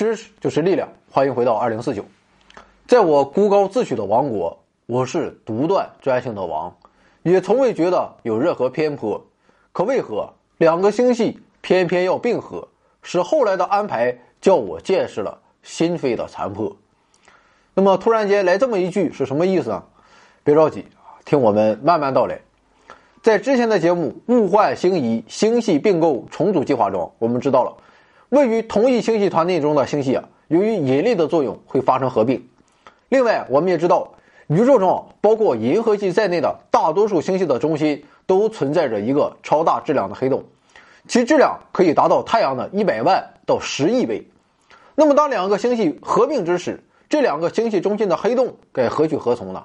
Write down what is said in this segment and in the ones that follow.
知识就是力量，欢迎回到二零四九。在我孤高自诩的王国，我是独断专行的王，也从未觉得有任何偏颇。可为何两个星系偏偏要并合，使后来的安排叫我见识了心扉的残破？那么突然间来这么一句是什么意思呢？别着急听我们慢慢道来。在之前的节目“物换星移，星系并购重组计划”中，我们知道了，位于同一星系团内中的星系啊，由于引力的作用会发生合并。另外，我们也知道，宇宙中包括银河系在内的大多数星系的中心都存在着一个超大质量的黑洞，其质量可以达到太阳的一百万到十亿倍。那么，当两个星系合并之时，这两个星系中心的黑洞该何去何从呢？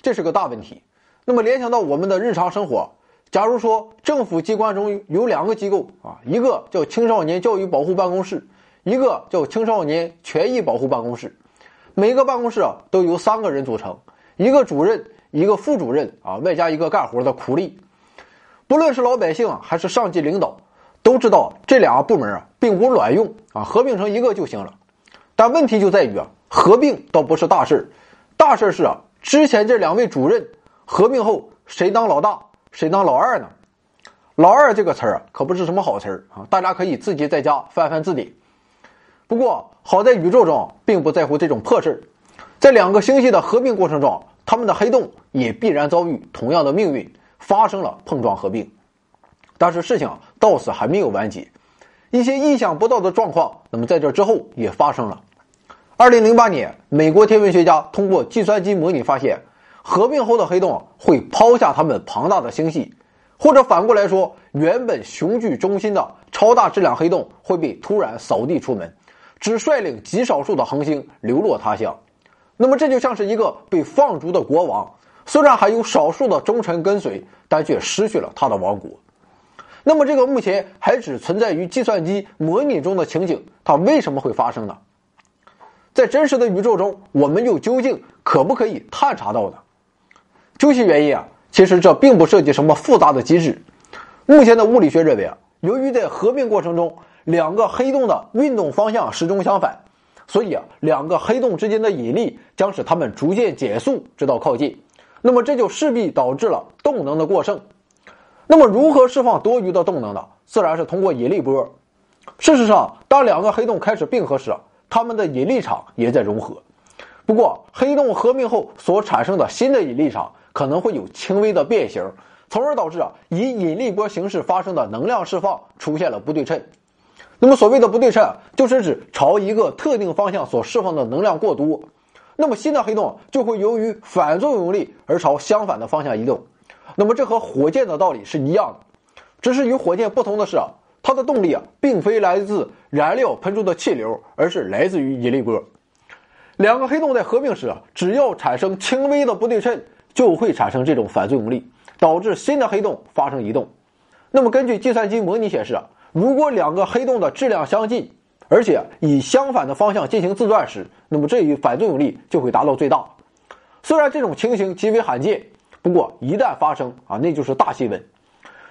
这是个大问题。那么联想到我们的日常生活，假如说政府机关中有两个机构啊，一个叫青少年教育保护办公室，一个叫青少年权益保护办公室，每个办公室啊都由三个人组成，一个主任，一个副主任啊，外加一个干活的苦力。不论是老百姓啊还是上级领导，都知道这两个部门啊并无卵用啊，合并成一个就行了。但问题就在于啊，合并倒不是大事大事是啊，之前这两位主任。合并后谁当老大，谁当老二呢？老二这个词儿啊，可不是什么好词儿啊！大家可以自己在家翻翻字典。不过好在宇宙中并不在乎这种破事儿，在两个星系的合并过程中，他们的黑洞也必然遭遇同样的命运，发生了碰撞合并。但是事情到此还没有完结，一些意想不到的状况，那么在这之后也发生了。二零零八年，美国天文学家通过计算机模拟发现。合并后的黑洞会抛下它们庞大的星系，或者反过来说，原本雄踞中心的超大质量黑洞会被突然扫地出门，只率领极少数的恒星流落他乡。那么这就像是一个被放逐的国王，虽然还有少数的忠臣跟随，但却失去了他的王国。那么这个目前还只存在于计算机模拟中的情景，它为什么会发生呢？在真实的宇宙中，我们又究竟可不可以探查到呢？究其原因啊，其实这并不涉及什么复杂的机制。目前的物理学认为啊，由于在合并过程中，两个黑洞的运动方向始终相反，所以啊，两个黑洞之间的引力将使它们逐渐减速，直到靠近。那么这就势必导致了动能的过剩。那么如何释放多余的动能呢？自然是通过引力波。事实上，当两个黑洞开始并合时，它们的引力场也在融合。不过，黑洞合并后所产生的新的引力场。可能会有轻微的变形，从而导致啊以引力波形式发生的能量释放出现了不对称。那么所谓的不对称，就是指朝一个特定方向所释放的能量过多，那么新的黑洞就会由于反作用力而朝相反的方向移动。那么这和火箭的道理是一样的，只是与火箭不同的是啊，它的动力啊并非来自燃料喷出的气流，而是来自于引力波。两个黑洞在合并时啊，只要产生轻微的不对称。就会产生这种反作用力，导致新的黑洞发生移动。那么根据计算机模拟显示，如果两个黑洞的质量相近，而且以相反的方向进行自转时，那么这一反作用力就会达到最大。虽然这种情形极为罕见，不过一旦发生啊，那就是大新闻。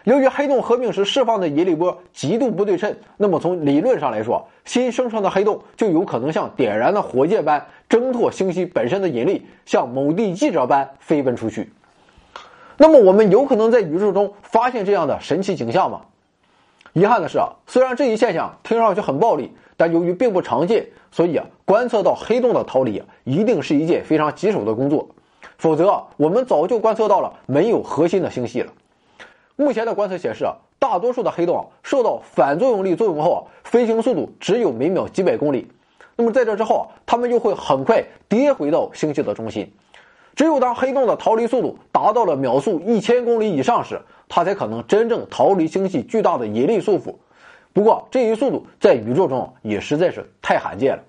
由于黑洞合并时释放的引力波极度不对称，那么从理论上来说，新生成的黑洞就有可能像点燃的火箭般挣脱星系本身的引力，像某地记者般飞奔出去。那么我们有可能在宇宙中发现这样的神奇景象吗？遗憾的是啊，虽然这一现象听上去很暴力，但由于并不常见，所以啊，观测到黑洞的逃离啊，一定是一件非常棘手的工作。否则，我们早就观测到了没有核心的星系了。目前的观测显示，大多数的黑洞受到反作用力作用后，飞行速度只有每秒几百公里。那么在这之后啊，它们又会很快跌回到星系的中心。只有当黑洞的逃离速度达到了秒速一千公里以上时，它才可能真正逃离星系巨大的引力束缚。不过这一速度在宇宙中也实在是太罕见了。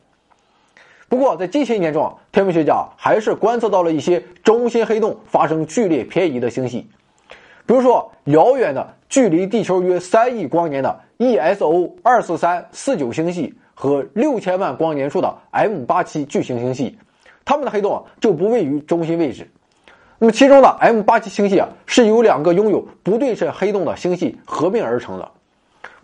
不过在近些年中，天文学家还是观测到了一些中心黑洞发生剧烈偏移的星系。比如说，遥远的距离地球约三亿光年的 ESO 二四三四九星系和六千万光年处的 M 八七巨型星系，它们的黑洞就不位于中心位置。那么其中的 M 八七星系啊是由两个拥有不对称黑洞的星系合并而成的。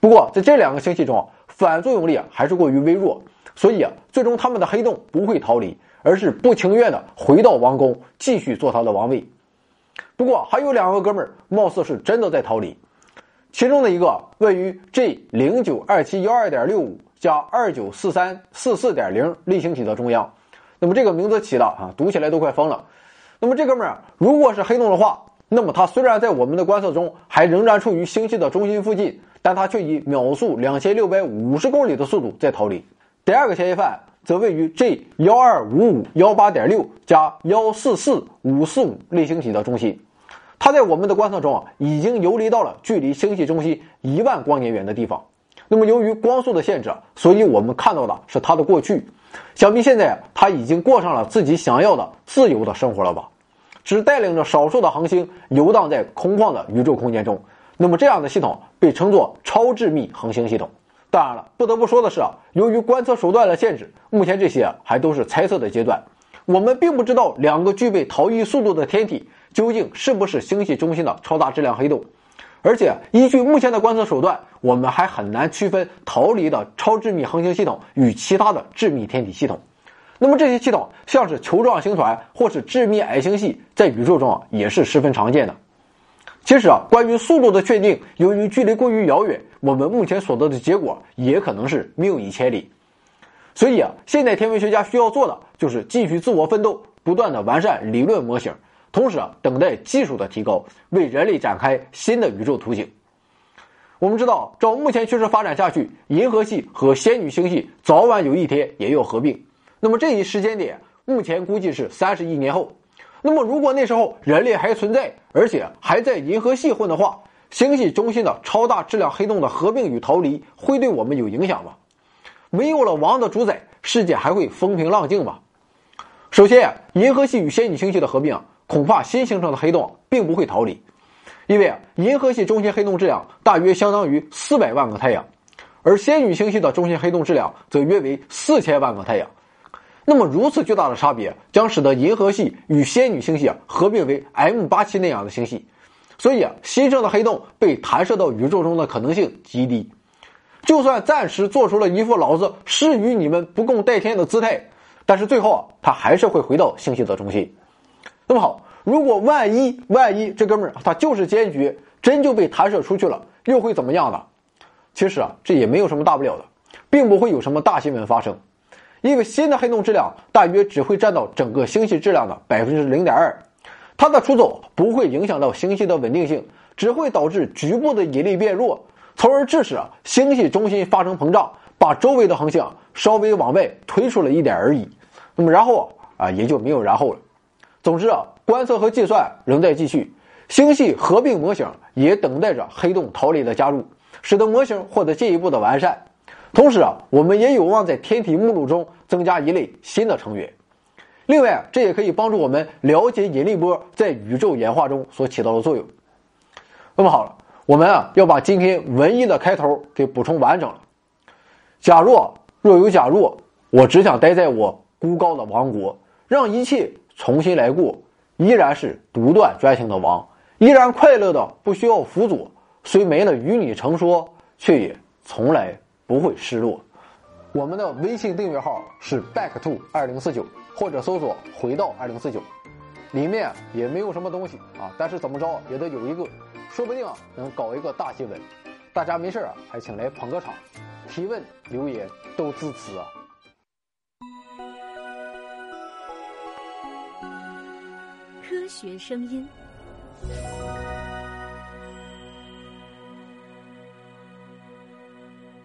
不过在这两个星系中啊，反作用力还是过于微弱，所以啊，最终他们的黑洞不会逃离，而是不情愿的回到王宫，继续做他的王位。不过还有两个哥们儿，貌似是真的在逃离。其中的一个位于 G 零九二七幺二点六五加二九四三四四点零类星体的中央。那么这个名字起的啊，读起来都快疯了。那么这哥们儿如果是黑洞的话，那么它虽然在我们的观测中还仍然处于星系的中心附近，但它却以秒速两千六百五十公里的速度在逃离。第二个嫌疑犯则位于 G 幺二五五幺八点六加幺四四五四五类星体的中心。它在我们的观测中啊，已经游离到了距离星系中心一万光年远的地方。那么，由于光速的限制，所以我们看到的是它的过去。想必现在它已经过上了自己想要的自由的生活了吧？只带领着少数的恒星游荡在空旷的宇宙空间中。那么，这样的系统被称作超致密恒星系统。当然了，不得不说的是啊，由于观测手段的限制，目前这些还都是猜测的阶段。我们并不知道两个具备逃逸速度的天体。究竟是不是星系中心的超大质量黑洞？而且依据目前的观测手段，我们还很难区分逃离的超致密恒星系统与其他的致密天体系统。那么这些系统像是球状星团或是致密矮星系，在宇宙中啊也是十分常见的。其实啊，关于速度的确定，由于距离过于遥远，我们目前所得的结果也可能是谬以千里。所以啊，现代天文学家需要做的就是继续自我奋斗，不断的完善理论模型。同时啊，等待技术的提高，为人类展开新的宇宙图景。我们知道，照目前趋势发展下去，银河系和仙女星系早晚有一天也要合并。那么这一时间点，目前估计是三十亿年后。那么如果那时候人类还存在，而且还在银河系混的话，星系中心的超大质量黑洞的合并与逃离，会对我们有影响吗？没有了王的主宰，世界还会风平浪静吗？首先，银河系与仙女星系的合并。恐怕新形成的黑洞并不会逃离，因为，银河系中心黑洞质量大约相当于四百万个太阳，而仙女星系的中心黑洞质量则约为四千万个太阳。那么如此巨大的差别，将使得银河系与仙女星系合并为 M 八七那样的星系，所以啊，新生的黑洞被弹射到宇宙中的可能性极低。就算暂时做出了一副老子是与你们不共戴天的姿态，但是最后啊，他还是会回到星系的中心。那么好，如果万一万一这哥们儿他就是坚决，真就被弹射出去了，又会怎么样呢？其实啊，这也没有什么大不了的，并不会有什么大新闻发生，因为新的黑洞质量大约只会占到整个星系质量的百分之零点二，它的出走不会影响到星系的稳定性，只会导致局部的引力变弱，从而致使星系中心发生膨胀，把周围的恒星稍微往外推出了一点而已。那么然后啊，也就没有然后了。总之啊，观测和计算仍在继续，星系合并模型也等待着黑洞逃离的加入，使得模型获得进一步的完善。同时啊，我们也有望在天体目录中增加一类新的成员。另外，这也可以帮助我们了解引力波在宇宙演化中所起到的作用。那么好了，我们啊要把今天文艺的开头给补充完整了。假若若有假若，我只想待在我孤高的王国，让一切。重新来过，依然是独断专行的王，依然快乐的不需要辅佐，虽没了与你成说，却也从来不会失落。我们的微信订阅号是 back to 二零四九，或者搜索回到二零四九，里面也没有什么东西啊，但是怎么着也得有一个，说不定啊能搞一个大新闻。大家没事啊，还请来捧个场，提问留言都支持啊。科学声音。